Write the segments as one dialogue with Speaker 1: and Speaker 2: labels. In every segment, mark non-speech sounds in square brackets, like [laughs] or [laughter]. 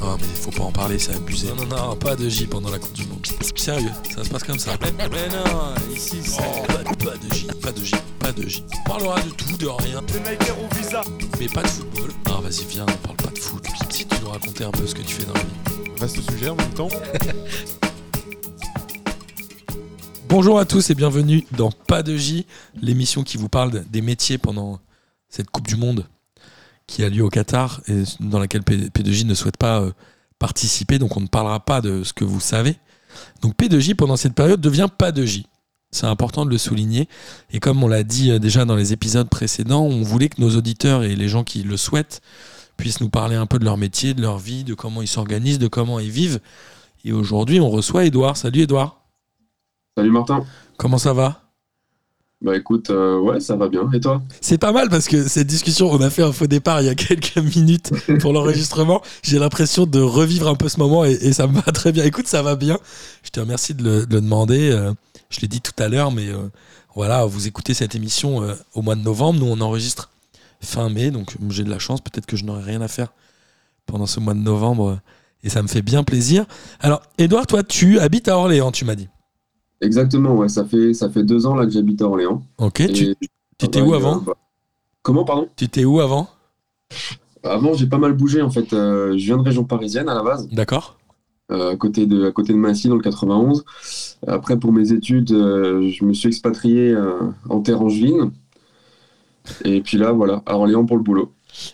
Speaker 1: Non, mais faut pas en parler, c'est abusé. Non, non, non, pas de J pendant la Coupe du Monde. Sérieux, ça se passe comme ça. Mais non, ici, c'est. pas, pas de J, pas de J, pas de J. On parlera de tout, de rien.
Speaker 2: au visa.
Speaker 1: Mais pas de football. Non, vas-y, viens, on parle pas de foot. Si tu nous raconter un peu ce que tu fais dans la vie.
Speaker 2: Vaste sujet en même temps. [laughs]
Speaker 1: Bonjour à tous et bienvenue dans Pas de J, l'émission qui vous parle des métiers pendant cette Coupe du Monde qui a lieu au Qatar et dans laquelle P2J ne souhaite pas euh, participer, donc on ne parlera pas de ce que vous savez. Donc P2J pendant cette période devient pas de J. C'est important de le souligner. Et comme on l'a dit euh, déjà dans les épisodes précédents, on voulait que nos auditeurs et les gens qui le souhaitent puissent nous parler un peu de leur métier, de leur vie, de comment ils s'organisent, de comment ils vivent. Et aujourd'hui, on reçoit Edouard. Salut Edouard.
Speaker 3: Salut Martin.
Speaker 1: Comment ça va?
Speaker 3: Bah écoute, euh, ouais, ça va bien. Et toi?
Speaker 1: C'est pas mal parce que cette discussion, on a fait un faux départ il y a [laughs] quelques minutes pour l'enregistrement. J'ai l'impression de revivre un peu ce moment et, ça me va très bien. Écoute, ça va bien. Je te remercie de le, demander. Euh, je l'ai dit tout à l'heure, mais euh, voilà, vous écoutez cette émission au mois de novembre. Nous, on enregistre fin mai, donc j'ai de la chance. Peut-être que je n'aurai rien à faire pendant ce mois de novembre et ça me fait bien plaisir. Alors, Edouard, toi, tu habites à Orléans, tu m'as dit.
Speaker 3: Exactement, ouais. Ça fait, ça fait deux ans là que j'habite à Orléans.
Speaker 1: Ok, tu étais où avant bah,
Speaker 3: Comment, pardon
Speaker 1: Tu étais où avant
Speaker 3: Avant, j'ai pas mal bougé en fait. Euh, je viens de région parisienne à la base.
Speaker 1: D'accord.
Speaker 3: Euh, à, côté de, à côté de Massy, dans le 91. Après, pour mes études, euh, je me suis expatrié en terre angevine. Et puis là, voilà, à Orléans pour le boulot.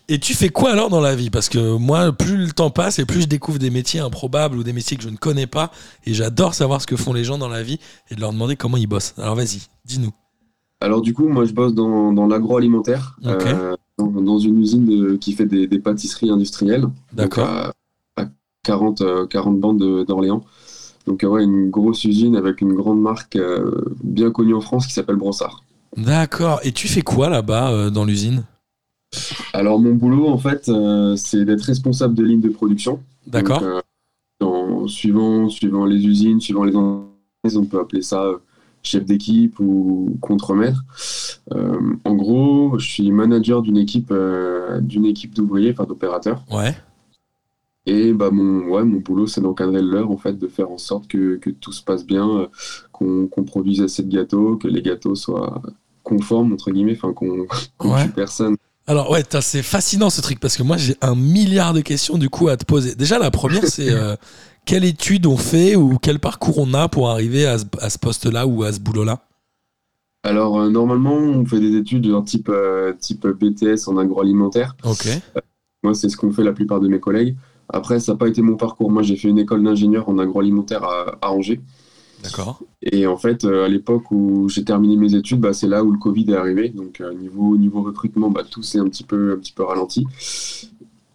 Speaker 1: Et tu fais quoi alors dans la vie? Parce que moi, plus le temps passe et plus je découvre des métiers improbables ou des métiers que je ne connais pas. Et j'adore savoir ce que font les gens dans la vie et de leur demander comment ils bossent. Alors vas-y, dis-nous.
Speaker 3: Alors du coup, moi je bosse dans, dans l'agroalimentaire, euh, dans, une usine qui fait des, pâtisseries industrielles.
Speaker 1: D'accord.
Speaker 3: À, 40, 40 euh, bandes d'Orléans. Donc ouais, une grosse usine avec une grande marque euh, bien connue en France qui s'appelle Brossard.
Speaker 1: D'accord. Et tu fais quoi là-bas dans l'usine?
Speaker 3: Alors mon boulot en fait, euh, c'est d'être responsable de ligne de production.
Speaker 1: D'accord.
Speaker 3: Euh, suivant, suivant les usines, suivant les entreprises, on peut appeler ça euh, chef d'équipe ou contremaître. en gros, je suis manager d'une équipe, d'une équipe d'ouvriers, enfin d'opérateurs.
Speaker 1: Ouais.
Speaker 3: Et bah mon, ouais, mon boulot, c'est d'encadrer l'heure, en fait, de faire en sorte que, que tout se passe bien, qu'on produise assez de gâteaux, que les gâteaux soient conformes, entre guillemets, enfin qu'on qu personne
Speaker 1: alors ouais, c'est fascinant ce truc parce que moi j'ai un milliard de questions du coup à te poser. Déjà la première c'est euh, [laughs] quelle étude on fait ou quel parcours on a pour arriver à ce, poste-là ou à ce boulot-là?
Speaker 3: Alors euh, normalement on fait des études genre type, euh, type BTS en agroalimentaire.
Speaker 1: Ok.
Speaker 3: moi c'est ce qu'ont fait la plupart de mes collègues. Après ça n'a pas été mon parcours. Moi j'ai fait une école d'ingénieur en agroalimentaire à, à Angers.
Speaker 1: D'accord.
Speaker 3: Et en fait, euh, à l'époque où j'ai terminé mes études, bah, c'est là où le Covid est arrivé. Donc, euh, niveau, niveau recrutement, bah, tout s'est un petit peu, un petit peu ralenti.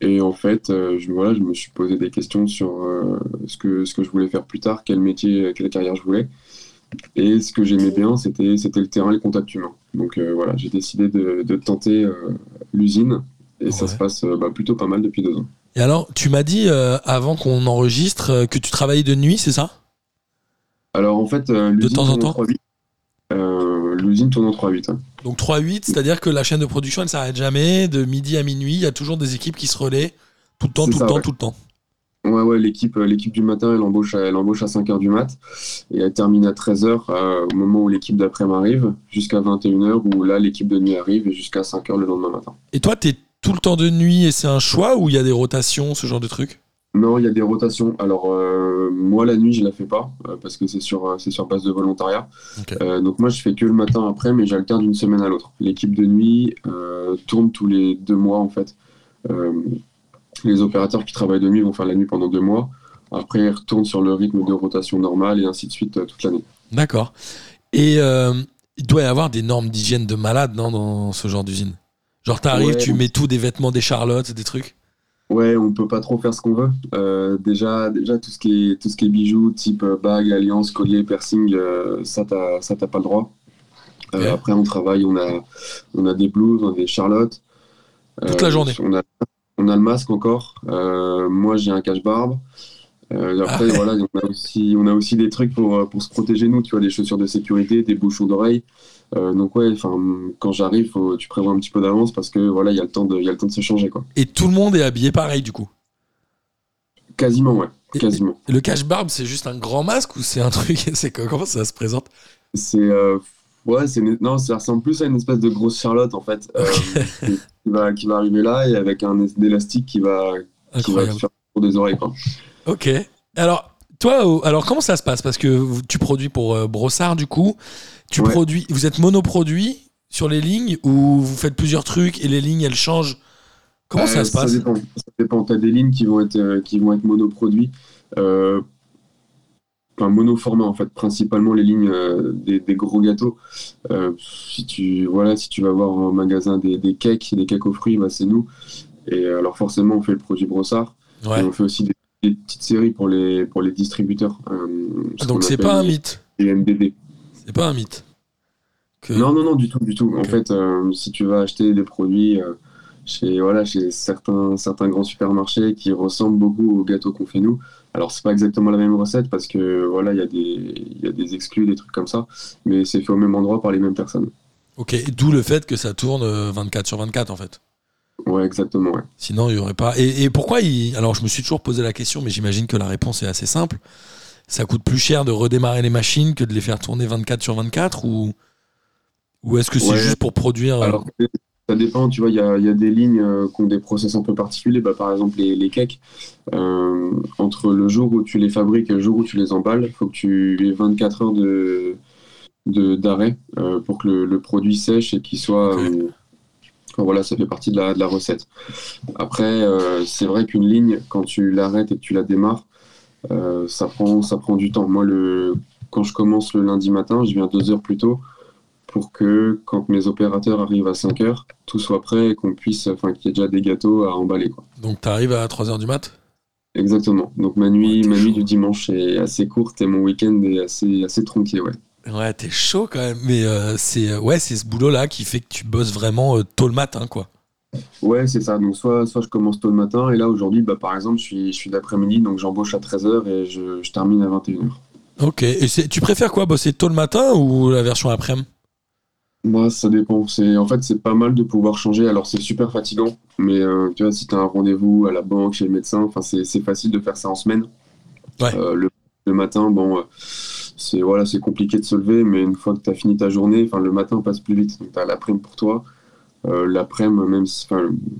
Speaker 3: Et en fait, euh, je, voilà, je me suis posé des questions sur ce, que, ce que je voulais faire plus tard, quel métier, quelle carrière je voulais. Et ce que j'aimais bien, c'était, c'était le terrain et le contact humain. Donc voilà, j'ai décidé de, de tenter l'usine. Et ça se passe bah, plutôt pas mal depuis deux ans.
Speaker 1: Et alors, tu m'as dit avant qu'on enregistre que tu travaillais de nuit, c'est ça?
Speaker 3: Alors en fait,
Speaker 1: euh, de temps en temps
Speaker 3: euh, L'usine tourne en 3-8. Hein.
Speaker 1: Donc 3-8, c'est-à-dire que la chaîne de production, elle s'arrête jamais. De midi à minuit, il y a toujours des équipes qui se relaient tout le temps, tout le temps, tout le temps.
Speaker 3: Ouais, ouais, l'équipe, euh, l'équipe du matin, elle embauche, elle embauche à 5h du mat et elle termine à 13h au moment où l'équipe d'après m'arrive, jusqu'à 21h où là, l'équipe de nuit arrive et jusqu'à 5h le lendemain matin.
Speaker 1: Et toi, tu es tout le temps de nuit et c'est un choix ou il y a des rotations, ce genre de trucs?
Speaker 3: Non, il y a des rotations. Alors, euh, moi, la nuit, je la fais pas euh, parce que c'est sur, euh, c'est sur base de volontariat. donc, moi, je fais que le matin après, mais j'alterne d'une semaine à l'autre. L'équipe de nuit tourne tous les deux mois, en fait. les opérateurs qui travaillent de nuit vont faire la nuit pendant deux mois. Après, ils retournent sur le rythme de rotation normal et ainsi de suite toute l'année.
Speaker 1: D'accord. Et il doit y avoir des normes d'hygiène de malade, non, dans ce genre d'usine? Genre, t'arrives, tu mets tout, des vêtements, des charlottes, des trucs?
Speaker 3: Ouais, on peut pas trop faire ce qu'on veut. Euh, déjà, déjà tout ce qui est tout ce qui est bijoux, type euh, bague, alliance, collier, piercing, euh, ça t'as ça t'as pas le droit. Après, on travaille, on a on a des blouses, on a des charlottes.
Speaker 1: Toute la journée.
Speaker 3: On a on a le masque encore. moi, j'ai un cache-barbe. après, ah voilà, on a aussi on a aussi des trucs pour pour se protéger nous. Tu vois, des chaussures de sécurité, des bouchons d'oreilles. Euh, donc ouais, quand j'arrive, tu prévois un petit peu d'avance parce que voilà, il y a le temps de, y a le temps de se changer quoi.
Speaker 1: Et tout le monde est habillé pareil du coup?
Speaker 3: Quasiment, ouais. Quasiment.
Speaker 1: Et le cache-barbe, c'est juste un grand masque ou c'est un truc? [laughs] C'est Comment ça se présente?
Speaker 3: C'est. euh, ouais, c'est non, ça ressemble plus à une espèce de grosse Charlotte, en fait. euh, [laughs] qui, va, qui va arriver là et avec un élastique qui va, qui va faire pour des oreilles, quoi.
Speaker 1: Ok. Alors, toi, au- alors comment ça se passe? Parce que tu produis pour euh, Brossard, du coup. Tu
Speaker 3: Ouais.
Speaker 1: produis, vous êtes monoproduit sur les lignes ou vous faites plusieurs trucs et les lignes elles changent? Comment ça
Speaker 3: Euh,
Speaker 1: se passe?
Speaker 3: Ça dépend. Ça dépend. T'as des lignes qui vont être, euh, qui vont être monoproduits. Enfin, monoformat, en fait. Principalement les lignes euh, des, des gros gâteaux. Euh, si, tu, voilà, si tu vas voir en magasin des, des cakes, des cakes aux fruits, bah, c'est nous. Et alors, forcément, on fait le produit brossard.
Speaker 1: Ouais.
Speaker 3: Et on fait aussi des, des petites séries pour les, pour les distributeurs. euh, ce
Speaker 1: Donc c'est pas un mythe.
Speaker 3: les MDD.
Speaker 1: C'est pas un mythe. Que-
Speaker 3: Non, non, non, du tout, du tout. En fait, euh, si tu vas acheter des produits euh, chez, voilà, chez certains, certains grands supermarchés qui ressemblent beaucoup aux gâteaux qu'on fait nous, alors c'est pas exactement la même recette parce que voilà, il y, a des- y a des exclus, des trucs comme ça, mais c'est fait au même endroit par les mêmes personnes.
Speaker 1: Ok. D'où le fait que ça tourne euh, 24 sur 24 en fait.
Speaker 3: Ouais, exactement, ouais.
Speaker 1: Sinon, il y aurait pas. Et, et pourquoi il... Alors, je me suis toujours posé la question, mais j'imagine que la réponse est assez simple. Ça coûte plus cher de redémarrer les machines que de les faire tourner 24 sur 24 ou ou est-ce que c'est
Speaker 3: Ouais.
Speaker 1: juste pour produire euh,
Speaker 3: Alors, ça dépend, tu vois, il y a, il y a des lignes euh, qui ont des process un peu particuliers. Bah, par exemple, les, les cakes, euh, entre le jour où tu les fabriques et le jour où tu les emballes, il faut que tu aies 24 heures de de- d'arrêt euh, pour que le, le produit sèche et qu'il soit. Enfin, voilà, ça fait partie de la, de la recette. Après, euh, c'est vrai qu'une ligne, quand tu l'arrêtes et que tu la démarres, euh, ça, prend, ça prend du temps. Moi, le, quand je commence le lundi matin, je viens deux heures plus tôt pour que quand mes opérateurs arrivent à 5 heures, tout soit prêt et qu'on puisse, enfin, qu'il y ait déjà des gâteaux à emballer. Quoi.
Speaker 1: Donc, t'arrives à 3h du mat?
Speaker 3: Exactement. Donc ma nuit, ma nuit du dimanche est assez courte et mon week-end est assez, assez tronqué, ouais.
Speaker 1: Ouais, t'es chaud quand même. Mais euh, c'est euh, ouais, c'est ce boulot-là qui fait que tu bosses vraiment euh, tôt le matin, quoi.
Speaker 3: Ouais, c'est ça. Donc soit, soit je commence tôt le matin et là aujourd'hui, bah, par exemple, je suis, je suis d'après-midi, donc j'embauche à 13h et je, je termine à 21h.
Speaker 1: Ok. Et c'est- tu préfères quoi Bosser tôt le matin ou la version après-midi?
Speaker 3: Moi, ça dépend. C'est, en fait, c'est pas mal de pouvoir changer. Alors, c'est super fatigant, mais euh, tu vois, si tu as un rendez-vous à la banque, chez le médecin, enfin, c'est, c'est facile de faire ça en semaine.
Speaker 1: Ouais.
Speaker 3: Le, le matin, bon, c'est, voilà, c'est compliqué de se lever, mais une fois que tu as fini ta journée, enfin, le matin passe plus vite. Donc, tu as l'après-midi pour toi. Euh, l'après-midi, même si,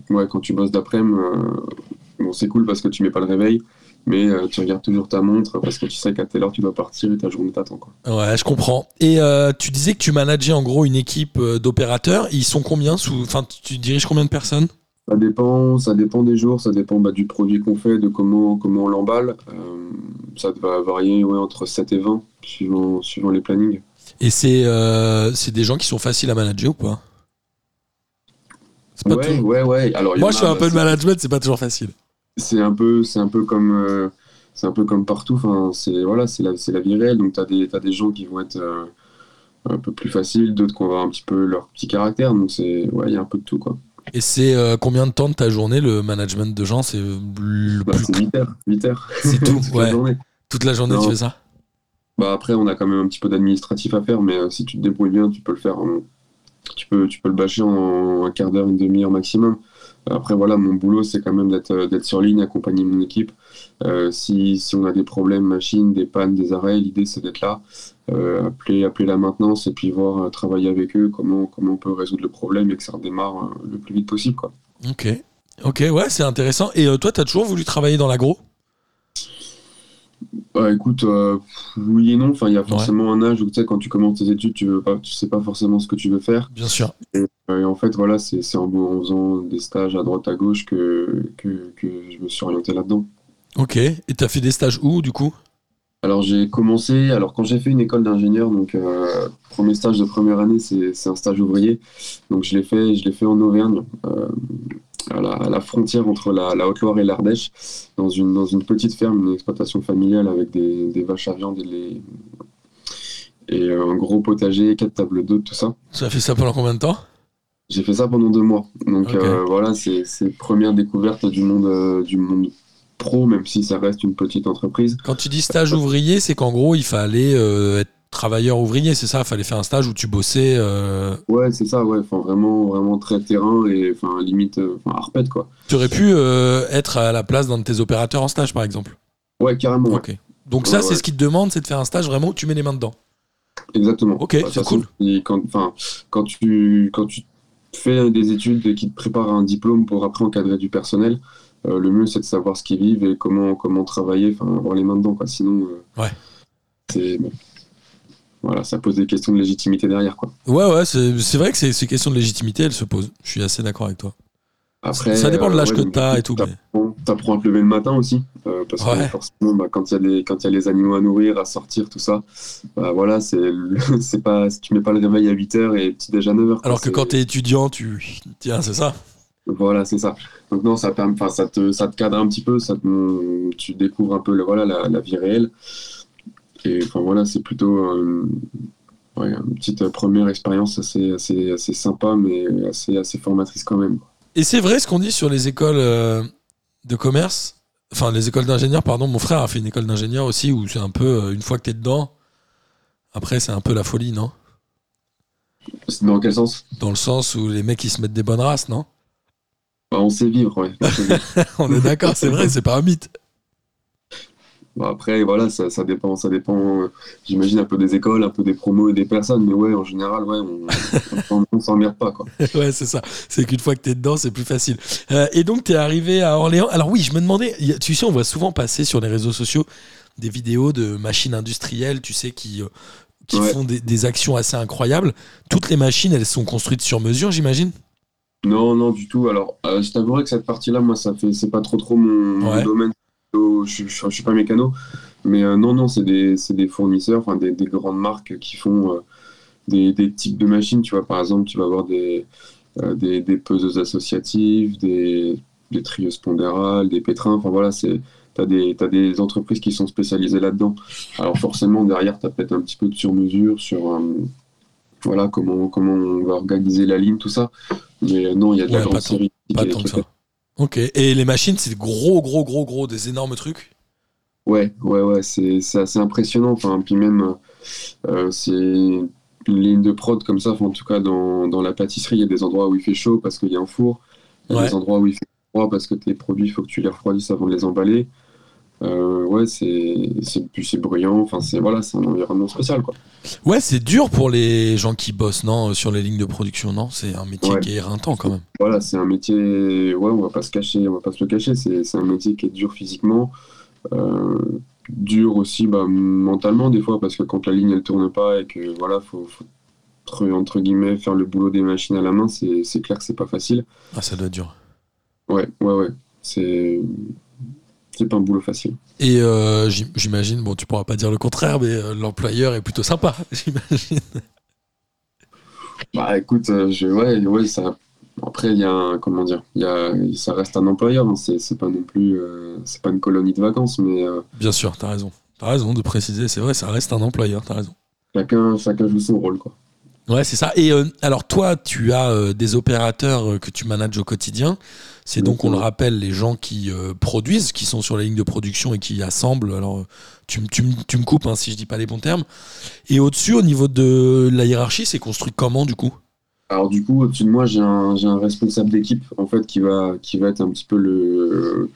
Speaker 3: ouais, quand tu bosses d'après-midi, euh, bon, c'est cool parce que tu mets pas le réveil, mais euh, tu regardes toujours ta montre parce que tu sais qu'à telle heure tu dois partir et ta journée t'attend.
Speaker 1: Ouais, je comprends. Et tu disais que tu manageais en gros une équipe d'opérateurs. Ils sont combien sous Enfin, tu diriges combien de personnes?
Speaker 3: Ça dépend, ça dépend des jours, ça dépend bah, du produit qu'on fait, de comment, comment on l'emballe. Euh, ça va varier ouais, entre 7 et 20, suivant, suivant les plannings.
Speaker 1: Et c'est euh, c'est des gens qui sont faciles à manager ou pas? Pas
Speaker 3: Ouais,
Speaker 1: toujours-
Speaker 3: ouais, ouais. Alors, il
Speaker 1: Moi, je fais un
Speaker 3: bah,
Speaker 1: peu de
Speaker 3: c'est-
Speaker 1: management, c'est pas toujours facile.
Speaker 3: C'est un peu, c'est un peu comme, euh, c'est un peu comme partout. Enfin, c'est voilà, la, c'est la vie réelle. Donc, t'as des, t'as des gens qui vont être un peu plus faciles, d'autres qui vont avoir un petit peu leur petit caractère. Donc, c'est, ouais, il y a un peu de tout, quoi.
Speaker 1: Et c'est euh, combien de temps de ta journée le management de gens? C'est le
Speaker 3: Bah,
Speaker 1: plus
Speaker 3: c'est 8 heures, 8 heures.
Speaker 1: C'est tout, [laughs]
Speaker 3: Toute la journée.
Speaker 1: toute la journée
Speaker 3: Non.
Speaker 1: tu fais ça?
Speaker 3: Bah après, on a quand même un petit peu d'administratif à faire, mais euh, si tu te débrouilles bien, tu peux le faire. en- tu peux, tu peux le bâcher en un quart d'heure, une demi-heure maximum. Après, voilà, mon boulot, c'est quand même d'être euh, d'être sur ligne, accompagner mon équipe. Euh, si, si on a des problèmes machines, des pannes, des arrêts, l'idée, c'est d'être là, euh, appeler, appeler la maintenance et puis voir, euh, travailler avec eux, comment, comment on peut résoudre le problème et que ça redémarre le plus vite possible. Quoi.
Speaker 1: Ok. Ok, ouais, c'est intéressant. Et toi, t'as toujours voulu travailler dans l'agro?
Speaker 3: Bah, écoute, euh, oui et non. Enfin, il y a forcément un âge où tu sais, quand tu commences tes études, tu veux pas, tu sais pas forcément ce que tu veux faire.
Speaker 1: Bien sûr.
Speaker 3: Et, euh, et en fait, voilà, c'est c'est en, en faisant des stages à droite à gauche que, que, que je me suis orienté là-dedans.
Speaker 1: Ok. Et t'as fait des stages où, du coup?
Speaker 3: Alors j'ai commencé, alors quand j'ai fait une école d'ingénieur, donc euh, premier stage de première année, c'est un stage ouvrier. Donc je l'ai fait, je l'ai fait en Auvergne, euh, à, la, à la frontière entre la, la Haute-Loire et l'Ardèche, dans une, dans une petite ferme, une exploitation familiale avec des, des vaches à viande et, les, et un gros potager, quatre tables d'hôtes, tout ça.
Speaker 1: Tu as fait ça pendant combien de temps?
Speaker 3: J'ai fait ça pendant deux mois. Donc euh, voilà, c'est c'est première découverte du monde, euh, du monde pro, même si ça reste une petite entreprise.
Speaker 1: Quand tu dis stage ouvrier, c'est qu'en gros, il fallait euh, être travailleur ouvrier, c'est ça? Fallait faire un stage où tu bossais. euh,
Speaker 3: Ouais, c'est ça, ouais. Enfin, vraiment, vraiment très terrain et enfin, limite, euh, enfin, arpète, quoi.
Speaker 1: Tu aurais pu euh, être à la place d'un de tes opérateurs en stage, par exemple?
Speaker 3: Ouais, carrément, ouais.
Speaker 1: Donc ça,
Speaker 3: Ouais,
Speaker 1: c'est
Speaker 3: ouais.
Speaker 1: ce qu'ils te demandent, c'est de faire un stage vraiment où tu mets les mains dedans?
Speaker 3: Exactement.
Speaker 1: Ok,
Speaker 3: Bah,
Speaker 1: c'est
Speaker 3: et Quand, quand, tu, quand tu fais des études qui te préparent à un diplôme pour après encadrer du personnel, euh, le mieux c'est de savoir ce qu'ils vivent et comment, comment travailler, enfin avoir les mains dedans. Quoi. Sinon, euh,
Speaker 1: Ouais.
Speaker 3: c'est, bon. voilà, ça pose des questions de légitimité derrière. Quoi.
Speaker 1: Ouais, ouais, c'est c'est vrai que ces, ces questions de légitimité, elles se posent. Je suis assez d'accord avec toi.
Speaker 3: Après,
Speaker 1: ça dépend de
Speaker 3: euh,
Speaker 1: l'âge
Speaker 3: ouais,
Speaker 1: que
Speaker 3: donc,
Speaker 1: t'as et tout.
Speaker 3: T'apprends à te lever le matin aussi, euh, parce
Speaker 1: Ouais.
Speaker 3: que forcément, bah, quand il y, a des- quand il y a les animaux à nourrir, à sortir, tout ça, bah, voilà, c'est, [laughs] pas, tu mets pas le réveil à 8h et petit déj à 9h.
Speaker 1: Alors que quand t'es étudiant, tu. Tiens, c'est ça.
Speaker 3: Voilà, c'est ça. Donc non, ça, permet, ça, te, ça te cadre un petit peu, ça te- tu découvres un peu le, voilà, la, la vie réelle. Et enfin voilà, c'est plutôt euh, ouais, une petite première expérience assez, assez, assez sympa, mais assez, assez formatrice quand même.
Speaker 1: Et c'est vrai ce qu'on dit sur les écoles euh, de commerce, enfin les écoles d'ingénieurs, pardon. Mon frère a fait une école d'ingénieur aussi où c'est un peu, euh, une fois que t'es dedans, après c'est un peu la folie, non?
Speaker 3: Dans quel sens?
Speaker 1: Dans le sens où les mecs ils se mettent des bonnes races, non?
Speaker 3: Bah, On sait vivre, ouais. [laughs] On sait vivre.
Speaker 1: On est d'accord, c'est vrai, c'est pas un mythe.
Speaker 3: Bon, après, voilà, ça, ça dépend, ça dépend, euh, j'imagine, un peu des écoles, un peu des promos et des personnes, mais ouais, en général, ouais, on, on s'emmerde pas, quoi. [laughs]
Speaker 1: ouais, c'est ça. C'est qu'une fois que t'es dedans, c'est plus facile. Euh, et donc, t'es arrivé à Orléans. Alors, oui, je me demandais, tu sais, on voit souvent passer sur les réseaux sociaux des vidéos de machines industrielles, tu sais, qui, euh, qui
Speaker 3: Ouais.
Speaker 1: font des, des actions assez incroyables. Toutes les machines, elles sont construites sur mesure, j'imagine?
Speaker 3: Non, non, du tout. Alors, euh, je t'avouerai que cette partie-là, moi, ça fait, c'est pas trop trop mon, domaine. Je, je, je suis pas mécano, mais euh, non, non, c'est des, c'est des fournisseurs, enfin des, des grandes marques qui font euh, des, des types de machines. Tu vois, par exemple, tu vas avoir des, des, des peseuses associatives, des, des trieuses pondérales, des pétrins. Enfin voilà, c'est T'as des, t'as des entreprises qui sont spécialisées là-dedans. Alors forcément, derrière, tu as peut-être un petit peu de sur-mesure sur euh, voilà, comment, comment on va organiser la ligne, tout ça. Mais euh, non, il y a de la
Speaker 1: Ouais,
Speaker 3: grande
Speaker 1: pas tant-
Speaker 3: série.
Speaker 1: Pas tant que ça. Ok. Et les machines, c'est gros, gros, gros, gros, des énormes trucs?
Speaker 3: Ouais, ouais, ouais, c'est c'est assez impressionnant. Enfin, puis même, euh, c'est une ligne de prod comme ça. Enfin, en tout cas, dans, dans la pâtisserie, il y a des endroits où il fait chaud parce qu'il y a un four. Il y a
Speaker 1: Ouais.
Speaker 3: des endroits où il fait froid parce que tes produits, il faut que tu les refroidisses avant de les emballer. Euh, ouais, c'est bruyant. Enfin, c'est voilà, c'est un environnement spécial, quoi.
Speaker 1: Ouais, c'est dur pour les gens qui bossent, non, sur les lignes de production, non? C'est un métier
Speaker 3: Ouais.
Speaker 1: qui est éreintant quand même.
Speaker 3: Voilà, c'est un métier. Ouais, on va pas se cacher, on va pas se le cacher. C'est un métier qui est dur physiquement, euh, dur aussi bah, mentalement des fois parce que quand la ligne elle tourne pas et que voilà, faut, faut entre, guillemets faire le boulot des machines à la main, c'est c'est clair que c'est pas facile.
Speaker 1: Ah, ça doit être dur.
Speaker 3: Ouais, ouais, ouais. C'est c'est pas un boulot facile.
Speaker 1: Et euh, j'im- j'imagine, bon, tu pourras pas dire le contraire, mais euh, l'employeur est plutôt sympa, [laughs] j'imagine.
Speaker 3: Bah écoute, euh, je, ouais, ouais, ça. Après, il y a un, comment dire, il y a, ça reste un employeur. hein, c'est c'est pas non plus, euh, c'est pas une colonie de vacances, mais euh,
Speaker 1: Bien sûr, t'as raison. T'as raison de préciser, c'est vrai, ça reste un employeur, t'as raison.
Speaker 3: chacun, chacun joue son rôle, quoi.
Speaker 1: Ouais, c'est ça. Et alors, toi, tu as des opérateurs que tu manages au quotidien. C'est donc, on le rappelle, les gens qui euh, produisent, qui sont sur les lignes de production et qui assemblent. Alors, tu, me- tu, me- tu me coupes hein, si je dis pas les bons termes. Et au-dessus, au niveau de la hiérarchie, c'est construit comment, du coup?
Speaker 3: Alors du coup, au-dessus de moi, j'ai un, j'ai un responsable d'équipe en fait qui va, qui va être un petit peu le,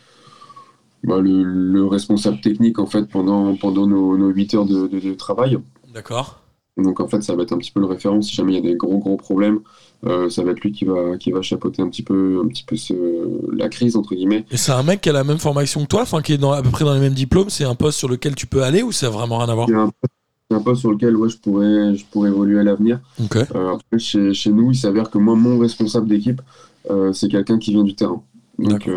Speaker 3: bah, le, le responsable technique en fait pendant, pendant nos, nos 8 heures de, de- de travail.
Speaker 1: D'accord.
Speaker 3: Donc en fait, ça va être un petit peu le référent si jamais il y a des gros gros problèmes. euh, ça va être lui qui va, qui va chapeauter un petit peu, un petit peu ce- la crise entre guillemets.
Speaker 1: Et c'est un mec qui a la même formation que toi, enfin, qui est dans, à peu près dans les mêmes diplômes. C'est un poste sur lequel tu peux aller ou ça a vraiment rien à voir?
Speaker 3: C'est un, poste sur lequel ouais, je pourrais, je pourrais évoluer à l'avenir. Euh, après, chez, chez nous, il s'avère que moi, mon responsable d'équipe, euh, c'est quelqu'un qui vient du terrain. Donc,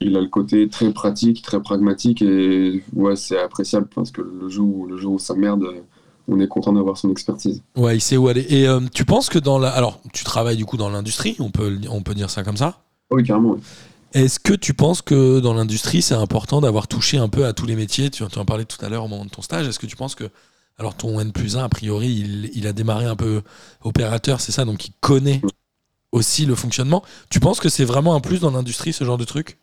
Speaker 3: il a le côté très pratique, très pragmatique, et ouais, c'est appréciable parce que le jour où, le jour où ça merde, on est content d'avoir son expertise.
Speaker 1: Ouais, il sait où aller. Et euh, tu penses que dans la. Alors, tu travailles du coup dans l'industrie, on peut, le- on peut dire ça comme ça?
Speaker 3: Ah Oui, carrément. oui.
Speaker 1: Est-ce que tu penses que dans l'industrie, c'est important d'avoir touché un peu à tous les métiers? Tu, tu en parlais tout à l'heure au moment de ton stage. Est-ce que tu penses que. Alors, ton N plus 1, a priori, il, il a démarré un peu opérateur, c'est ça? Donc, il connaît aussi le fonctionnement. Tu penses que c'est vraiment un plus dans l'industrie, ce genre de truc?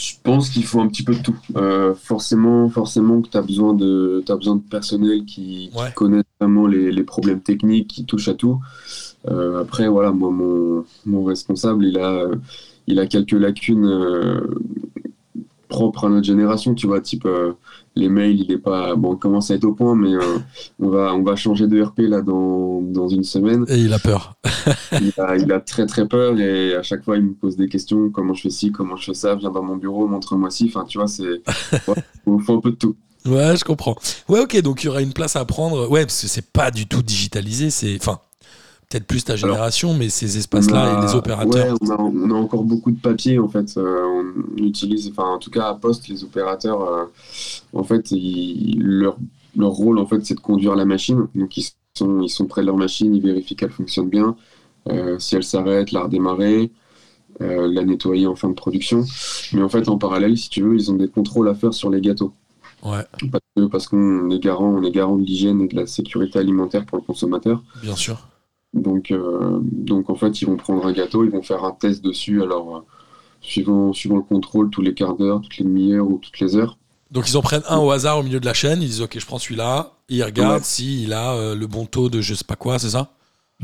Speaker 3: Je pense qu'il faut un petit peu de tout. Euh, forcément, forcément que tu as besoin de as besoin de personnel qui, connaît vraiment les, les problèmes techniques, qui touche à tout. Euh, après, voilà, moi, mon, mon responsable, il a, il a quelques lacunes euh, propres à notre génération, tu vois, type les mails, il est pas bon, il commence à être au point, mais euh, on va on va changer de RP là dans, dans une semaine.
Speaker 1: Et il a peur.
Speaker 3: Il a, il a très très peur et à chaque fois il me pose des questions, comment je fais ci, comment je fais ça, viens dans mon bureau, montre-moi ci. Enfin, tu vois, c'est [laughs] faut, faut un peu de tout.
Speaker 1: Ouais, je comprends. Ouais, ok, donc il y aura une place à prendre. Ouais, parce que c'est pas du tout digitalisé. C'est, enfin, peut-être plus ta génération, mais ces espaces-là
Speaker 3: a-
Speaker 1: et les opérateurs.
Speaker 3: ouais, on, a, on a encore beaucoup de papier en fait. Euh, on utilise, enfin en tout cas à Poste, les opérateurs, euh, en fait, ils- leur, leur rôle en fait, c'est de conduire la machine. Donc ils sont, ils sont près de leur machine, ils vérifient qu'elle fonctionne bien. Euh, si elle s'arrête, la redémarrer, la nettoyer en fin de production. Mais en fait, en parallèle, si tu veux, ils ont des contrôles à faire sur les gâteaux.
Speaker 1: Ouais,
Speaker 3: Parce que- parce qu'on est garant, on est garant de l'hygiène et de la sécurité alimentaire pour le consommateur.
Speaker 1: bien sûr.
Speaker 3: Donc, euh, donc en fait, ils vont prendre un gâteau, ils vont faire un test dessus. Alors, euh, suivant, suivant le contrôle, tous les quarts d'heure, toutes les demi-heures ou toutes les heures.
Speaker 1: Donc ils en prennent un au hasard au milieu de la chaîne. Ils disent, ok, je prends celui-là. Ils regardent
Speaker 3: Ouais.
Speaker 1: s'il a euh, le bon taux de je sais pas quoi, c'est ça?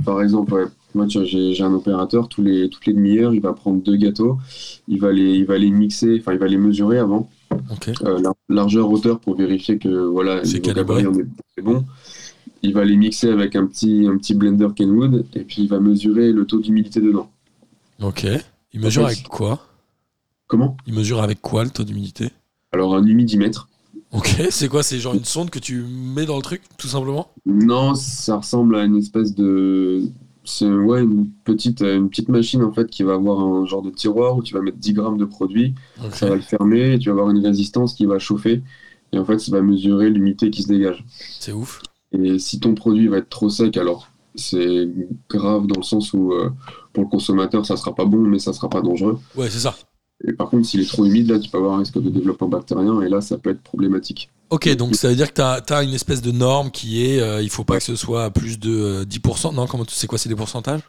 Speaker 3: Par exemple, ouais, moi, tu vois, j'ai j'ai un opérateur, tous les, toutes les demi-heures, il va prendre deux gâteaux, il va les, il va les mixer, enfin, il va les mesurer avant, euh, largeur, hauteur, pour vérifier que voilà,
Speaker 1: c'est
Speaker 3: bon. Il va les mixer avec un petit, un petit blender Kenwood, et puis il va mesurer le taux d'humidité dedans.
Speaker 1: Ok. Il mesure
Speaker 3: fait,
Speaker 1: avec quoi?
Speaker 3: Comment?
Speaker 1: Il mesure avec quoi le taux d'humidité?
Speaker 3: Alors, un humidimètre.
Speaker 1: Ok, [laughs] c'est quoi? C'est genre une sonde que tu mets dans le truc, tout simplement?
Speaker 3: Non, ça ressemble à une espèce de. C'est ouais, une, petite, une petite machine en fait qui va avoir un genre de tiroir où tu vas mettre 10 grammes de produit, ça va le fermer et tu vas avoir une résistance qui va chauffer et en fait ça va mesurer l'humidité qui se dégage.
Speaker 1: C'est ouf.
Speaker 3: Et si ton produit va être trop sec, alors c'est grave dans le sens où euh, pour le consommateur ça sera pas bon mais ça sera pas dangereux.
Speaker 1: Ouais, c'est ça.
Speaker 3: Et par contre s'il est trop humide là tu peux avoir un risque de développement bactérien et là ça peut être problématique.
Speaker 1: Ok, donc ça veut dire que tu as, une espèce de norme qui est euh, il faut pas que ce soit à plus de euh, 10%. Non, comment tu sais quoi C'est des pourcentages?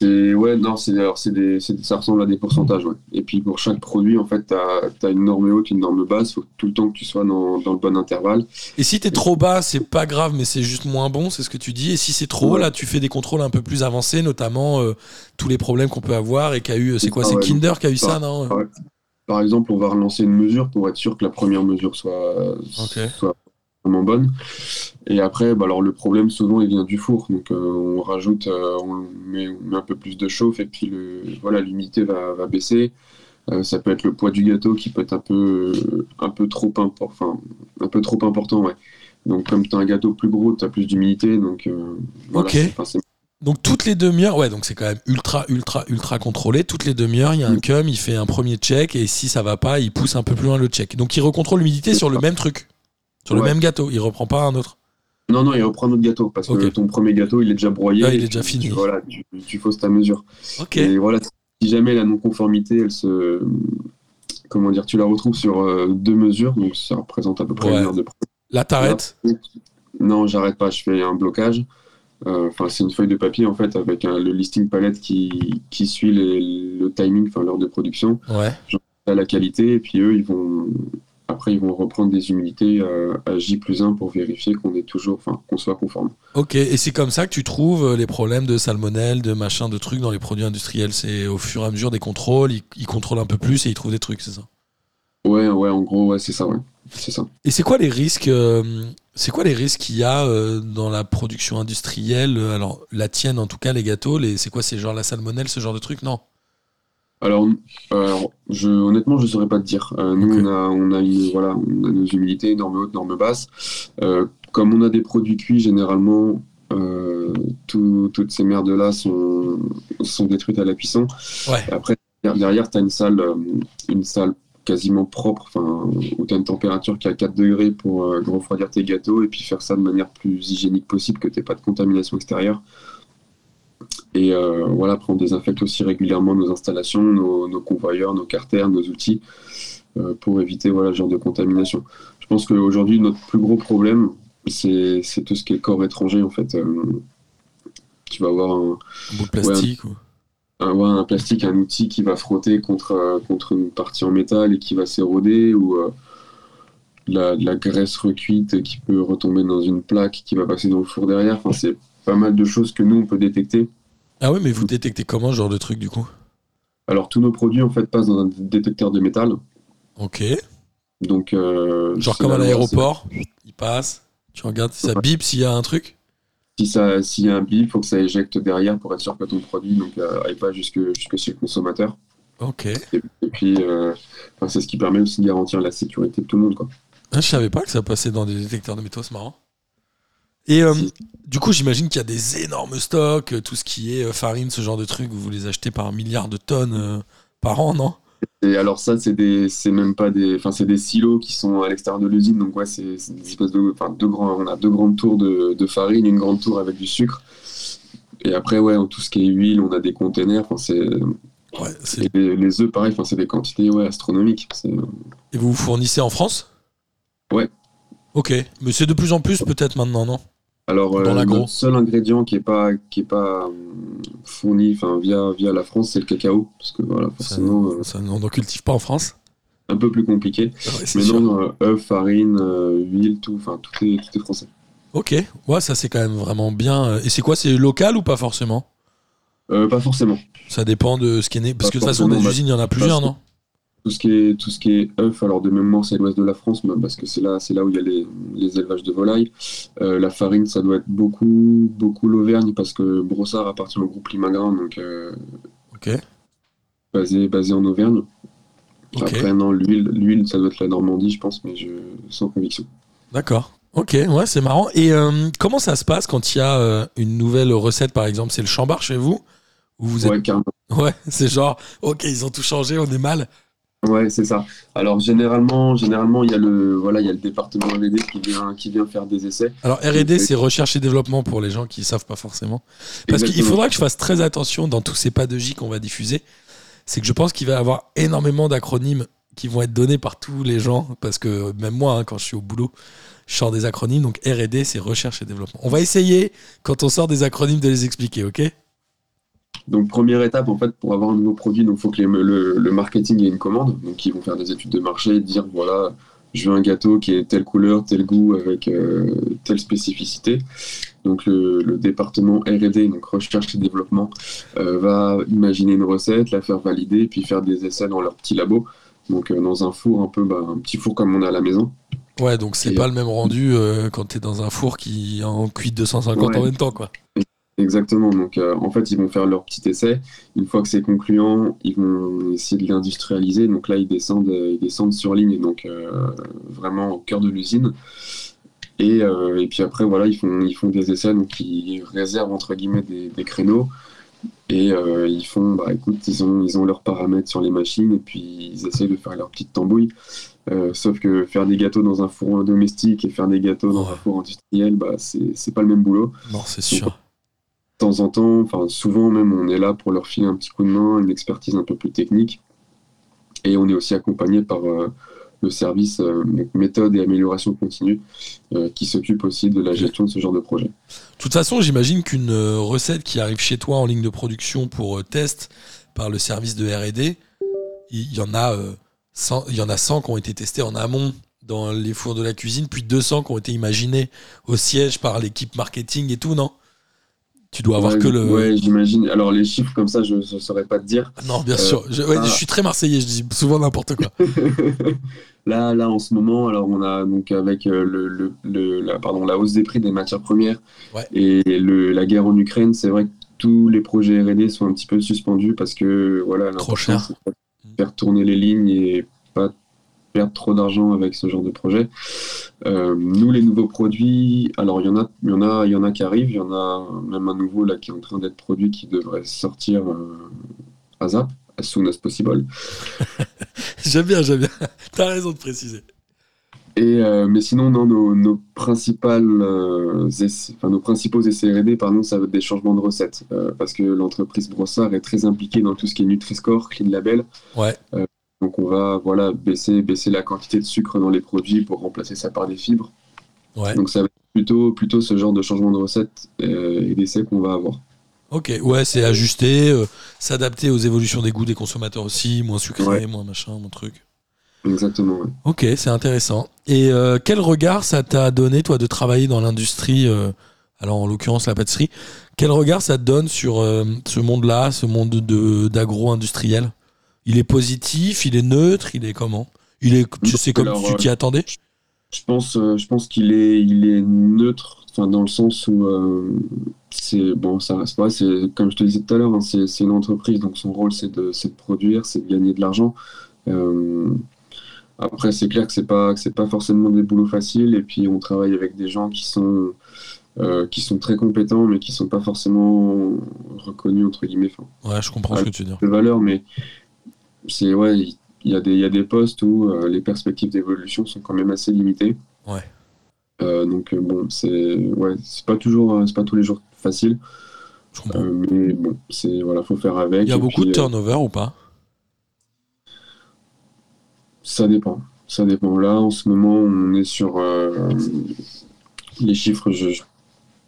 Speaker 3: C'est ouais, non, c'est alors c'est des, ça ressemble à des pourcentages, ouais. Et puis pour chaque produit, en fait, tu as, une norme haute, une norme basse. Faut tout le temps que tu sois dans, dans le bon intervalle.
Speaker 1: Et si t'es trop bas, c'est pas grave, mais c'est juste moins bon, c'est ce que tu dis. Et si c'est trop haut,
Speaker 3: Ouais.
Speaker 1: là, tu fais des contrôles un peu plus avancés, notamment euh, tous les problèmes qu'on peut avoir et qu'a eu. C'est quoi
Speaker 3: Ah
Speaker 1: C'est
Speaker 3: ouais.
Speaker 1: Kinder qui a eu ça, non?
Speaker 3: ouais. Par exemple, on va relancer une mesure pour être sûr que la première mesure soit, soit vraiment bonne. Et après, bah, alors le problème souvent il vient du four. Donc euh, on rajoute, euh, on, met, on met un peu plus de chauffe et puis le, voilà, l'humidité va, va baisser. Euh, ça peut être le poids du gâteau qui peut être un peu, un peu trop impor- enfin, un peu trop important, ouais. Donc comme tu as un gâteau plus gros, tu as plus d'humidité, donc voilà, c'est-
Speaker 1: Donc toutes les demi-heures, ouais, donc c'est quand même ultra, ultra, ultra contrôlé. Toutes les demi-heures, il y a un cum, il fait un premier check et si ça va pas, il pousse un peu plus loin le check. Donc il recontrôle l'humidité sur le même truc, sur le même gâteau. Il reprend pas un autre.
Speaker 3: Non, non, il reprend notre gâteau parce que ton premier gâteau il est déjà broyé.
Speaker 1: Ah, il est déjà fini.
Speaker 3: tu- voilà, tu, tu fausses ta mesure.
Speaker 1: Ok.
Speaker 3: Et voilà, si jamais la non-conformité, elle se. Comment dire, tu la retrouves sur euh, deux mesures, donc ça représente à peu près
Speaker 1: Ouais.
Speaker 3: une heure de preuve.
Speaker 1: Là, t'arrêtes.
Speaker 3: Non, j'arrête pas, je fais un blocage. Euh, Enfin, c'est une feuille de papier en fait avec un- le listing palette qui, qui suit les- le timing, enfin l'heure de production,
Speaker 1: Ouais.
Speaker 3: à la qualité, et puis eux, ils vont. Après, ils vont reprendre des humidités euh, à J plus 1 pour vérifier qu'on est toujours, enfin, qu'on soit conforme.
Speaker 1: Ok. Et c'est comme ça que tu trouves euh, les problèmes de salmonelle, de machin, de trucs dans les produits industriels? C'est au fur et à mesure des contrôles, ils, ils contrôlent un peu plus et ils trouvent des trucs, c'est ça?
Speaker 3: Ouais, ouais, en gros, ouais, c'est ça, ouais. C'est ça.
Speaker 1: Et c'est quoi les risques euh, C'est quoi les risques qu'il y a euh, dans la production industrielle? Alors la tienne en tout cas, les gâteaux, les, c'est quoi C'est genre la salmonelle, ce genre de truc Non.
Speaker 3: Alors, alors, je, honnêtement, je ne saurais pas te dire. Euh, nous, on, a, on, a une, voilà, on a nos humidités, normes hautes, normes basses. Euh, comme on a des produits cuits, généralement, euh, tout- toutes ces merdes-là sont, sont détruites à la cuisson.
Speaker 1: Ouais.
Speaker 3: Après, derrière, tu as une salle, une salle quasiment propre, où tu as une température qui est à 4 degrés pour refroidir tes gâteaux et puis faire ça de manière plus hygiénique possible, que tu pas de contamination extérieure. Et euh, voilà, après, on désinfecte aussi régulièrement nos installations, nos, nos convoyeurs, nos carters, nos outils, euh, pour éviter voilà, ce genre de contamination. Je pense qu'aujourd'hui, notre plus gros problème, c'est c'est tout ce qui est corps étranger, en fait. Euh, tu vas avoir un,
Speaker 1: Un bout de plastique ou...
Speaker 3: un, ouais, un plastique, un outil qui va frotter contre, contre une partie en métal et qui va s'éroder, ou de la, la graisse recuite qui peut retomber dans une plaque qui va passer dans le four derrière. Enfin, c'est pas mal de choses que nous, on peut détecter.
Speaker 1: Ah ouais, mais vous détectez comment ce genre de truc du coup?
Speaker 3: Alors, tous nos produits, en fait, passent dans un détecteur de métal.
Speaker 1: Ok.
Speaker 3: Donc, euh,
Speaker 1: Genre comme à
Speaker 3: la-
Speaker 1: l'aéroport, il passe, tu regardes si ça
Speaker 3: Ouais.
Speaker 1: bip s'il y a un truc.
Speaker 3: Si ça, s'il y a un bip, il faut que ça éjecte derrière pour être sûr que ton produit donc, euh, pas jusque, jusque chez le consommateur.
Speaker 1: Ok.
Speaker 3: Et, et puis, euh, enfin, c'est ce qui permet aussi de garantir la sécurité de tout le monde. Quoi.
Speaker 1: Ah, je savais pas que ça passait dans des détecteurs de métaux, c'est marrant. Et euh, du coup, j'imagine qu'il y a des énormes stocks, euh, tout ce qui est euh, farine, ce genre de trucs, vous les achetez par milliards de tonnes par an, non?
Speaker 3: Et alors ça, c'est des, c'est même pas des, enfin c'est des silos qui sont à l'extérieur de l'usine. Donc ouais, c'est c'est des espèces de, enfin deux grands, on a deux grandes tours de, de farine, une grande tour avec du sucre. Et après ouais, tout ce qui est huile, on a des containers. Enfin c'est
Speaker 1: Ouais, c'est-
Speaker 3: et les, les œufs pareil. Enfin c'est des quantités ouais astronomiques. C'est-
Speaker 1: Et vous vous fournissez en France?
Speaker 3: Ouais.
Speaker 1: Ok, mais c'est de plus en plus peut-être maintenant, non?
Speaker 3: Alors euh, notre seul ingrédient qui est pas qui est pas euh, fourni, via via la France, c'est le cacao, parce que voilà
Speaker 1: ça,
Speaker 3: forcément euh,
Speaker 1: ça, On n'en cultive pas en France.
Speaker 3: un peu plus compliqué.
Speaker 1: Ouais,
Speaker 3: Mais
Speaker 1: sûr.
Speaker 3: non, euh, œufs, farine, euh, huile, tout, enfin tout est tout est français.
Speaker 1: Ok, ouais, ça c'est quand même vraiment bien. euh, Et c'est quoi C'est local ou pas forcément?
Speaker 3: Euh, pas forcément.
Speaker 1: Ça dépend de ce qui est né. Parce
Speaker 3: Pas
Speaker 1: que de toute façon, des
Speaker 3: bah,
Speaker 1: usines, il y en a plusieurs, non?
Speaker 3: Tout ce qui est tout ce qui est œufs, alors de mémoire c'est l'ouest de la France, parce que c'est là c'est là où il y a les, les élevages de volailles. Euh, la farine ça doit être beaucoup beaucoup l'Auvergne parce que Brossard appartient au groupe Limagrin donc euh,
Speaker 1: Ok.
Speaker 3: basé basé en Auvergne.
Speaker 1: Ok.
Speaker 3: Après non l'huile l'huile ça doit être la Normandie je pense mais je sans conviction.
Speaker 1: D'accord. Ok, ouais, c'est marrant. Et euh, comment ça se passe quand il y a euh, une nouvelle recette, par exemple? C'est le chambar chez vous? Ou vous êtes...
Speaker 3: Ouais carrément.
Speaker 1: Ouais, [laughs] c'est genre, ok, ils ont tout changé, on est mal.
Speaker 3: Ouais, c'est ça. Alors généralement, généralement il y a le voilà, il y a le département R&D qui vient qui vient faire des essais.
Speaker 1: Alors R&D, c'est recherche et développement pour les gens qui savent pas forcément. Parce qu'il faudra que je fasse très attention dans tous ces pas de J qu'on va diffuser. C'est que je pense qu'il va y avoir énormément d'acronymes qui vont être donnés par tous les gens. Parce que même moi, hein, quand je suis au boulot, je sors des acronymes. Donc R&D, c'est recherche et développement. On va essayer, quand on sort des acronymes, de les expliquer, ok?
Speaker 3: Donc première étape en fait pour avoir un nouveau produit, donc faut que les- le, le marketing ait une commande, donc ils vont faire des études de marché, dire voilà, je veux un gâteau qui est telle couleur, tel goût avec euh, telle spécificité. Donc le, le département R&D, donc recherche et développement, euh, va imaginer une recette, la faire valider, puis faire des essais dans leur petit labo. Donc euh, dans un four un peu, bah, un petit four comme on a à la maison.
Speaker 1: Ouais, donc c'est pas le même rendu euh, quand t'es dans un four qui en cuit 250 en même temps, quoi.
Speaker 3: Exactement. Donc, euh, en fait, ils vont faire leur petit essai. Une fois que c'est concluant, ils vont essayer de l'industrialiser. Donc là, ils descendent, euh, ils descendent sur ligne, donc euh, vraiment au cœur de l'usine. Et, euh, et puis après, voilà, ils font, ils font des essais, donc ils réservent entre guillemets des, des créneaux. Et ils font, bah écoute, ils ont, ils ont leurs paramètres sur les machines et puis ils essayent de faire leur petite tambouille. Sauf que faire des gâteaux dans un four domestique et faire des gâteaux dans
Speaker 1: Ouais.
Speaker 3: un four industriel, bah c'est c'est pas le même boulot
Speaker 1: Non, c'est sûr.
Speaker 3: De temps en temps, enfin souvent même, on est là pour leur filer un petit coup de main, une expertise un peu plus technique. Et on est aussi accompagné par euh, le service euh, méthode et amélioration continue euh, qui s'occupe aussi de la gestion de ce genre de projet.
Speaker 1: De toute façon, j'imagine qu'une recette qui arrive chez toi en ligne de production pour test par le service de R&D, il y en a 100, il y en a 100 qui ont été testés en amont dans les fours de la cuisine, puis 200 qui ont été imaginés au siège par l'équipe marketing et tout, non? Tu dois avoir
Speaker 3: ouais,
Speaker 1: que le
Speaker 3: Ouais, j'imagine. Alors les chiffres comme ça, je ne saurais pas te dire.
Speaker 1: Non, bien
Speaker 3: Euh,
Speaker 1: sûr. Je, ouais,
Speaker 3: ah.
Speaker 1: je suis très marseillais, je dis souvent n'importe quoi. [laughs]
Speaker 3: là, là, en ce moment, alors on a donc avec euh, le, le- le- la, pardon, la hausse des prix des matières premières
Speaker 1: Ouais.
Speaker 3: et le, la guerre en Ukraine, c'est vrai que tous les projets R&D sont un petit peu suspendus parce que voilà, l'important,
Speaker 1: cher.
Speaker 3: faire tourner les lignes et pas perdre trop d'argent avec ce genre de projet. Euh, nous, les nouveaux produits, alors il y en a, il y en a, il y en a qui arrivent, il y en a même un nouveau là qui est en train d'être produit qui devrait sortir euh, à Zap, as soon as possible. [laughs]
Speaker 1: j'aime bien, j'aime bien. [laughs] T'as raison de préciser.
Speaker 3: Et, euh, mais sinon, non, nos, nos, principales, euh, essais- enfin, nos principaux essais R&D, pardon, ça va être des changements de recettes. euh, parce que l'entreprise Brossard est très impliquée dans tout ce qui est Nutri-Score, Clean Label.
Speaker 1: Ouais.
Speaker 3: Donc on va voilà, baisser, baisser la quantité de sucre dans les produits pour remplacer ça par des fibres.
Speaker 1: Ouais.
Speaker 3: Donc ça va être plutôt, plutôt ce genre de changement de recettes euh, et d'essais qu'on va avoir.
Speaker 1: Ok, ouais, c'est ajusté, euh, s'adapter aux évolutions des goûts des consommateurs aussi, moins sucré,
Speaker 3: Ouais.
Speaker 1: moins machin, moins truc.
Speaker 3: Exactement, ouais.
Speaker 1: Ok, c'est intéressant. Et euh, quel regard ça t'a donné, toi, de travailler dans l'industrie, alors en l'occurrence la pâtisserie, quel regard ça te donne sur ce monde-là, ce monde de- d'agro-industriel? Il est positif, il est neutre, il est comment? Il est, tu sais, comme
Speaker 3: Alors,
Speaker 1: tu t'y attendais?
Speaker 3: Je pense, euh, je pense qu'il est, il est neutre, enfin dans le sens où euh, c'est bon, ça, c'est pas, c'est comme je te disais tout à l'heure, hein, c'est, une entreprise, donc son rôle c'est de, c'est de produire, c'est de gagner de l'argent. Euh, après, c'est clair que c'est pas, que c'est pas forcément des boulots faciles, et puis on travaille avec des gens qui sont, euh, qui sont très compétents, mais qui sont pas forcément reconnus entre guillemets. Enfin,
Speaker 1: Ouais, je comprends ce que tu
Speaker 3: de valeur, mais c'est ouais, il y, a des- il y a des postes où euh, les perspectives d'évolution sont quand même assez limitées.
Speaker 1: Ouais.
Speaker 3: Euh, donc euh, bon, c'est ouais, c'est pas toujours, c'est pas tous les jours facile,
Speaker 1: Je comprends.
Speaker 3: mais bon, c'est voilà, faut faire avec.
Speaker 1: Il y a beaucoup
Speaker 3: puis,
Speaker 1: de turnover ou pas?
Speaker 3: Ça dépend, ça dépend. Là, en ce moment, on est sur les chiffres. Je, je-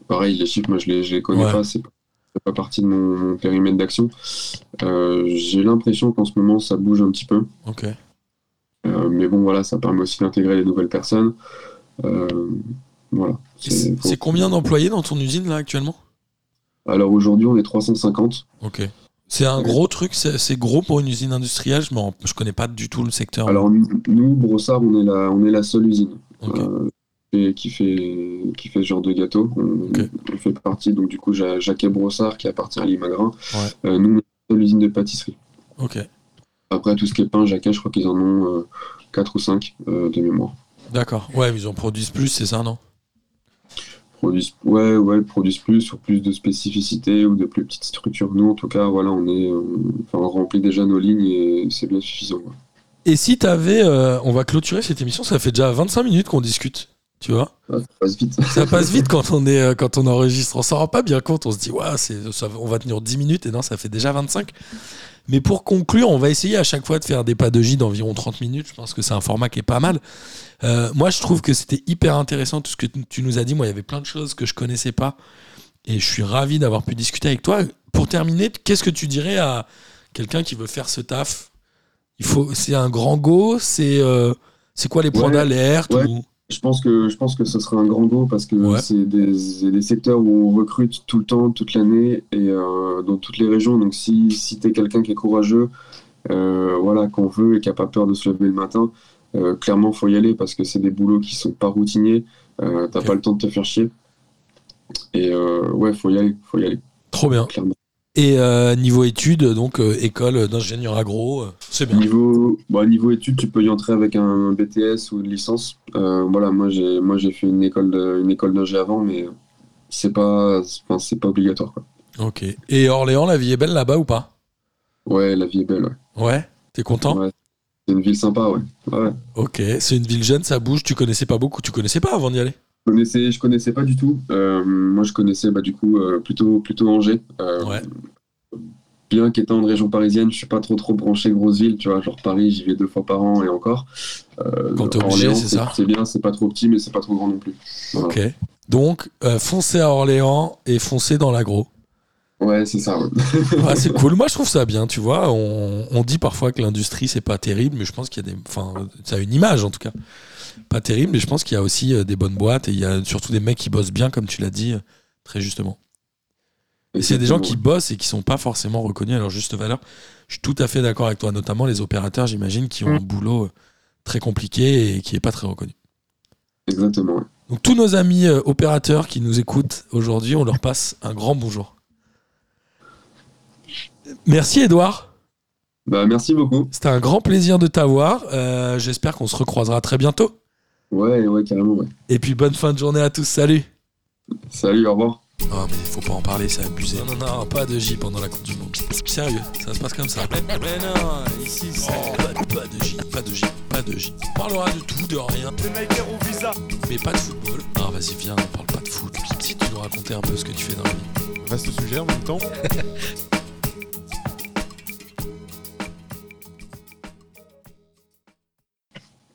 Speaker 3: pareil, les chiffres, moi, je les, je les connais
Speaker 1: Ouais.
Speaker 3: pas. C'est pas, pas partie de mon, mon périmètre d'action. Euh, J'ai l'impression qu'en ce moment, ça bouge un petit peu.
Speaker 1: Ok.
Speaker 3: Euh, mais bon, voilà, ça permet aussi d'intégrer les nouvelles personnes. Euh, voilà.
Speaker 1: C'est combien d'employés dans ton usine là actuellement?
Speaker 3: Alors aujourd'hui, on est 350.
Speaker 1: Ok. C'est un gros truc, c'est gros pour une usine industrielle. Je, je connais pas du tout le secteur.
Speaker 3: Alors nous, Brossard, on est la, on est la seule usine
Speaker 1: Ok.
Speaker 3: euh, qui fait qui fait ce genre de gâteau. On, fait partie donc du coup Ja- Jacquet Brossard qui appartient à Limagrin.
Speaker 1: Ouais.
Speaker 3: Euh, nous, on est la seule usine de pâtisserie.
Speaker 1: Ok.
Speaker 3: Après tout ce qui est pain, Jacquet, je crois qu'ils en ont 4 ou 5 de mémoire.
Speaker 1: D'accord. Ouais, mais ils en produisent plus, c'est ça, non?
Speaker 3: Produisent, ouais, ouais, produisent plus sur plus de spécificité ou de plus petites structures. Nous, en tout cas, voilà, on est, euh, enfin, on remplit déjà nos lignes et c'est bien suffisant.
Speaker 1: Et si t'avais. euh, on va clôturer cette émission, ça fait déjà 25 minutes qu'on discute. Tu vois
Speaker 3: Ah, ça passe vite.
Speaker 1: Ça passe vite [laughs] quand on, est, euh, quand on enregistre. On s'en rend pas bien compte. On se dit, ouais, ça, on va tenir 10 minutes. Et non, ça fait déjà 25. Mais pour conclure, on va essayer à chaque fois de faire des pas de J d'environ 30 minutes. Je pense que c'est un format qui est pas mal. Euh, moi, je trouve que c'était hyper intéressant tout ce que tu- tu nous as dit. Moi, il y avait plein de choses que je connaissais pas. Et je suis ravi d'avoir pu discuter avec toi. Pour terminer, qu'est-ce que tu dirais à quelqu'un qui veut faire ce taf? Il faut, C'est un grand go? C'est euh, c'est quoi les points
Speaker 3: Ouais,
Speaker 1: d'alerte
Speaker 3: ouais.
Speaker 1: ou-
Speaker 3: Je pense que je pense que ce serait un grand go parce que
Speaker 1: Ouais.
Speaker 3: c'est des, des secteurs où on recrute tout le temps, toute l'année et euh, dans toutes les régions. Donc si, si tu es quelqu'un qui est courageux, euh, voilà, qu'on veut et qui a pas peur de se lever le matin, euh, clairement faut y aller parce que c'est des boulots qui sont pas routiniers. Euh, T'as pas le temps de te faire chier. Et euh, ouais, faut y aller, faut y aller,
Speaker 1: Trop bien.
Speaker 3: clairement.
Speaker 1: Et euh, niveau études, donc euh, école d'ingénieur agro, euh, c'est bien.
Speaker 3: Niveau, bah, niveau études, tu peux y entrer avec un BTS ou une licence. Euh, voilà, moi j'ai moi j'ai fait une école de, une école d'ingé avant, mais c'est pas c'est pas obligatoire. Quoi.
Speaker 1: Ok. Et Orléans, la vie est belle là-bas ou pas?
Speaker 3: Ouais, la vie est belle. Ouais.
Speaker 1: Ouais. T'es content?
Speaker 3: Ouais. C'est une ville sympa, ouais. ouais.
Speaker 1: Ok. C'est une ville jeune, ça bouge. Tu connaissais pas beaucoup. Tu connaissais pas avant d'y aller?
Speaker 3: Je connaissais, je connaissais pas du tout. Euh, moi, je connaissais bah, du coup euh, plutôt plutôt Angers. Euh,
Speaker 1: Ouais.
Speaker 3: Bien qu'étant en région parisienne, je suis pas trop trop branché grosse ville. Tu vois, genre Paris, j'y vais deux fois par an et encore.
Speaker 1: Quand t'es obligé, c'est ça
Speaker 3: C'est bien, c'est pas trop petit, mais c'est pas trop grand non plus. Voilà.
Speaker 1: Ok. Donc, foncez à Orléans et foncez dans l'agro.
Speaker 3: Ouais, c'est ça. ouais. [laughs]
Speaker 1: Ah, c'est cool. [laughs] Moi, je trouve ça bien. Tu vois, on, on dit parfois que l'industrie, c'est pas terrible, mais je pense qu'il y a des. Enfin, ça a une image en tout cas. Pas terrible, mais je pense qu'il y a aussi euh, des bonnes boîtes et il y a surtout des mecs qui bossent bien, comme tu l'as dit, euh, très justement. Et c'est des gens qui bossent et qui sont pas forcément reconnus à leur juste valeur. Je suis tout à fait d'accord avec toi, notamment les opérateurs, j'imagine, qui ont un boulot euh, très compliqué et qui est pas très reconnu.
Speaker 3: Exactement.
Speaker 1: Donc tous nos amis opérateurs qui nous écoutent aujourd'hui, on leur passe un grand bonjour. Merci Edouard,
Speaker 3: Bah, merci beaucoup.
Speaker 1: c'était un grand plaisir de t'avoir. Euh, J'espère qu'on se recroisera très bientôt.
Speaker 3: Ouais, ouais, carrément. Ouais.
Speaker 1: Et puis bonne fin de journée à tous, salut
Speaker 3: Salut, au revoir.
Speaker 1: Oh mais faut pas en parler, c'est abusé. Non, non, non, pas de J pendant la Coupe du Monde. Sérieux, ça se passe comme ça. Mais non, ici c'est... pas, pas de J, pas de J, pas de J. On parlera de tout, de rien, mais pas de football. Ah vas-y, viens, on parle pas de foot. Si tu nous racontais un peu ce que tu fais dans la vie.
Speaker 2: Vaste sujet en même temps. [laughs]